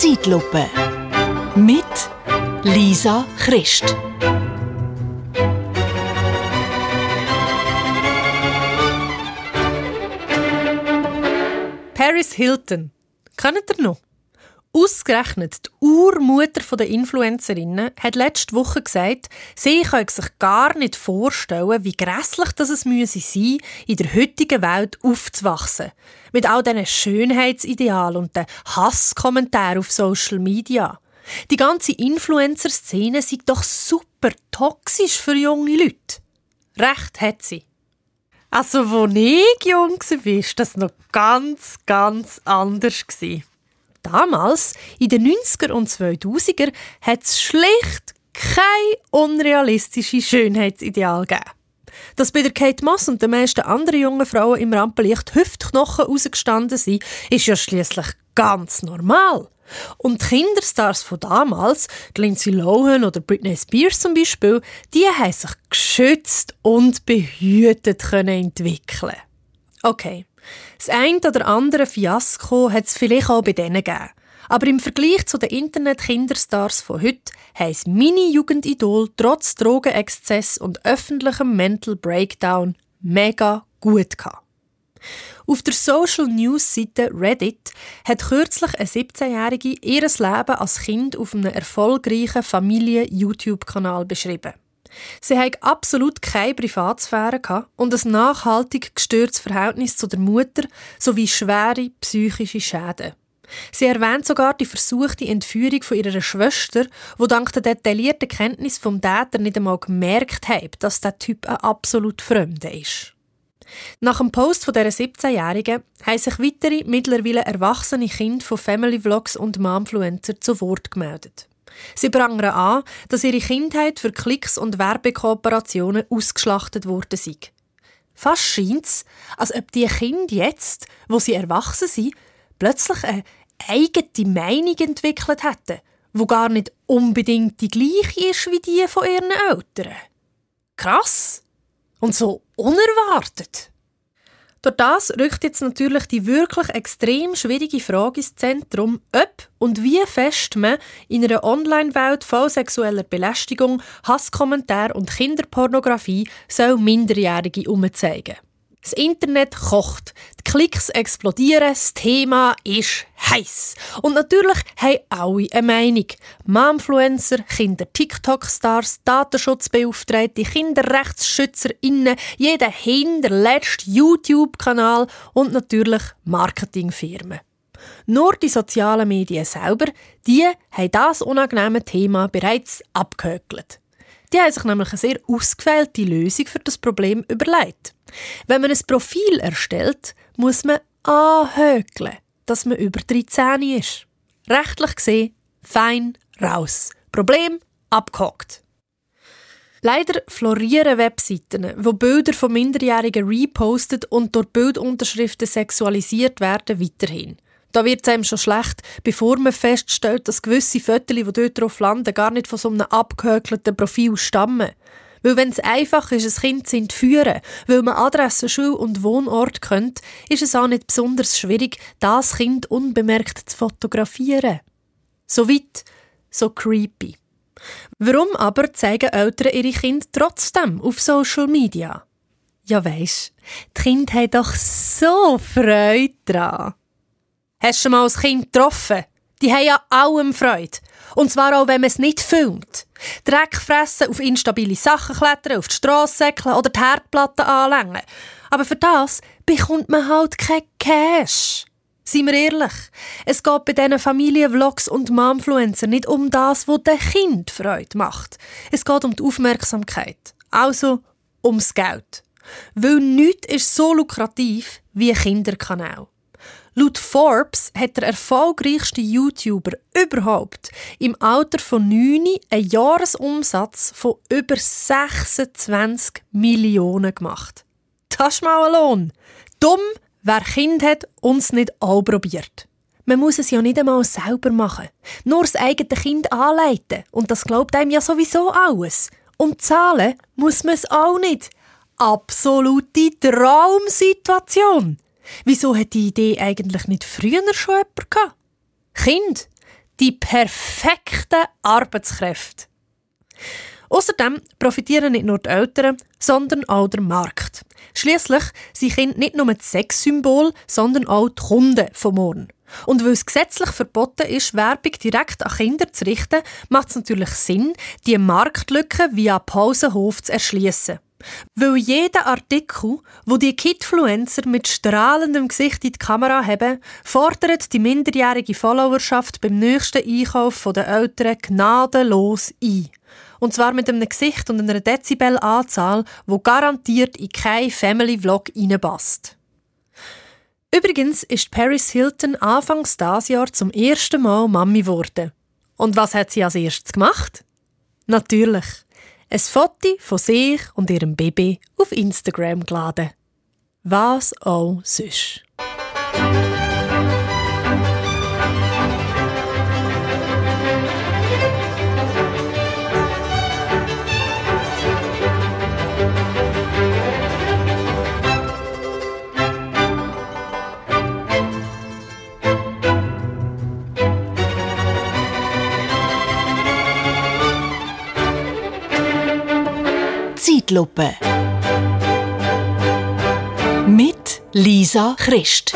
Zeitlupe. Mit Lisa Christ. Paris Hilton. Kennt ihr noch? Ausgerechnet die Urmutter der Influencerinnen hat letzte Woche gesagt, sie können sich gar nicht vorstellen, wie grässlich das es müsse sein, in der heutigen Welt aufzuwachsen. Mit all diesen Schönheitsidealen und den Hasskommentaren auf Social Media. Die ganze Influencer-Szene ist doch super toxisch für junge Leute. Recht hat sie. Also, wo ich jung war, war das noch ganz, ganz anders. Damals, in den 90er und 2000er, hat es schlicht kein unrealistisches Schönheitsideal gegeben. Dass bei der Kate Moss und den meisten anderen jungen Frauen im Rampenlicht Hüftknochen rausgestanden sind, ist ja schließlich ganz normal. Und die Kinderstars von damals, Lindsay Lohan oder Britney Spears zum Beispiel, die haben sich geschützt und behütet können entwickeln. Okay, das eine oder andere Fiasko hat es vielleicht auch bei denen gegeben. Aber im Vergleich zu den Internet-Kinderstars von heute haben meine Jugendidol trotz Drogenexzess und öffentlichem Mental Breakdown mega gut gehabt. Auf der Social News Seite Reddit hat kürzlich eine 17-Jährige ihr Leben als Kind auf einem erfolgreichen Familien-YouTube-Kanal beschrieben. Sie hat absolut keine Privatsphäre und ein nachhaltig gestörtes Verhältnis zu der Mutter sowie schwere psychische Schäden. Sie erwähnt sogar die versuchte Entführung von ihrer Schwester, wo dank der detaillierten Kenntnis vom Täter nicht einmal gemerkt hat, dass der Typ ein absolut Fremder ist. Nach dem Post von dieser 17-Jährigen haben sich weitere mittlerweile erwachsene Kinder von Family Vlogs und Momfluencer zu Wort gemeldet. Sie prangern an, dass ihre Kindheit für Klicks und Werbekooperationen ausgeschlachtet worden sei. Fast scheint es, als ob die Kinder jetzt, wo sie erwachsen sind, plötzlich eine eigene Meinung entwickelt hätten, wo gar nicht unbedingt die gleiche ist wie die von ihren Eltern. Krass! Und so unerwartet. Durch das rückt jetzt natürlich die wirklich extrem schwierige Frage ins Zentrum, ob und wie fest man in einer Online-Welt voll sexueller Belästigung, Hasskommentar und Kinderpornografie soll Minderjährige umzeigen. Das Internet kocht, die Klicks explodieren, das Thema ist heiß. Und natürlich haben alle eine Meinung. Momfluencer, Kinder-TikTok-Stars, Datenschutzbeauftragte, KinderrechtsschützerInnen, jeder hinterletzte YouTube-Kanal und natürlich Marketingfirmen. Nur die sozialen Medien selber, die haben das unangenehme Thema bereits abgehökelt. Die haben sich nämlich eine sehr ausgefeilte Lösung für das Problem überlegt. Wenn man ein Profil erstellt, muss man anhökeln, dass man über 13 ist. Rechtlich gesehen, fein raus. Problem abgehakt. Leider florieren Webseiten, wo Bilder von Minderjährigen repostet und durch Bildunterschriften sexualisiert werden, weiterhin. Da wird es einem schon schlecht, bevor man feststellt, dass gewisse Fotos, die dort drauf landen, gar nicht von so einem abgehökelten Profil stammen. Weil wenn es einfach ist, ein Kind zu entführen, weil man Adresse, Schul- und Wohnort kennt, ist es auch nicht besonders schwierig, das Kind unbemerkt zu fotografieren. So weit, so creepy. Warum aber zeigen Eltern ihre Kinder trotzdem auf Social Media? Ja weisst, die Kinder haben doch so Freude daran. Hast du schon mal ein Kind getroffen? Die haben ja allem Freude. Und zwar auch, wenn man es nicht filmt. Dreck fressen, auf instabile Sachen klettern, auf die Strasse oder die Herdplatte anlängen. Aber für das bekommt man halt kein Cash. Seien wir ehrlich, es geht bei diesen Familienvlogs und Momfluencer nicht um das, was dem Kind Freude macht. Es geht um die Aufmerksamkeit. Also ums Geld. Weil nichts ist so lukrativ wie ein Kinderkanal. Laut Forbes hat der erfolgreichste YouTuber überhaupt im Alter von 9 einen Jahresumsatz von über 26 Millionen gemacht. Das ist mal ein Lohn. Dumm, wer Kind hat und es nicht auch probiert. Man muss es ja nicht einmal selber machen. Nur das eigene Kind anleiten. Und das glaubt einem ja sowieso alles. Und zahlen muss man es auch nicht. Absolute Traumsituation. Wieso hat die Idee eigentlich nicht früher schon jemand gehabt? Kind, Die perfekten Arbeitskräfte. Außerdem profitieren nicht nur die Eltern, sondern auch der Markt. Schließlich sind Kinder nicht nur das Sexsymbol, sondern auch die Kunden von morgen. Und weil es gesetzlich verboten ist, Werbung direkt an Kinder zu richten, macht es natürlich Sinn, die Marktlücke via Pausenhof zu erschließen. Weil jeder Artikel, wo die Kidfluencer mit strahlendem Gesicht in die Kamera haben, fordert die minderjährige Followerschaft beim nächsten Einkauf der Eltern gnadenlos ein. Und zwar mit einem Gesicht und einer Dezibelanzahl, wo garantiert in kein Family-Vlog reinpasst. Übrigens ist Paris Hilton anfangs dieses Jahr zum ersten Mal Mami geworden. Und was hat sie als erstes gemacht? Natürlich, ein Foto von sich und ihrem Baby auf Instagram geladen. Was auch sonst. Zeitlupe. Mit Lisa Christ.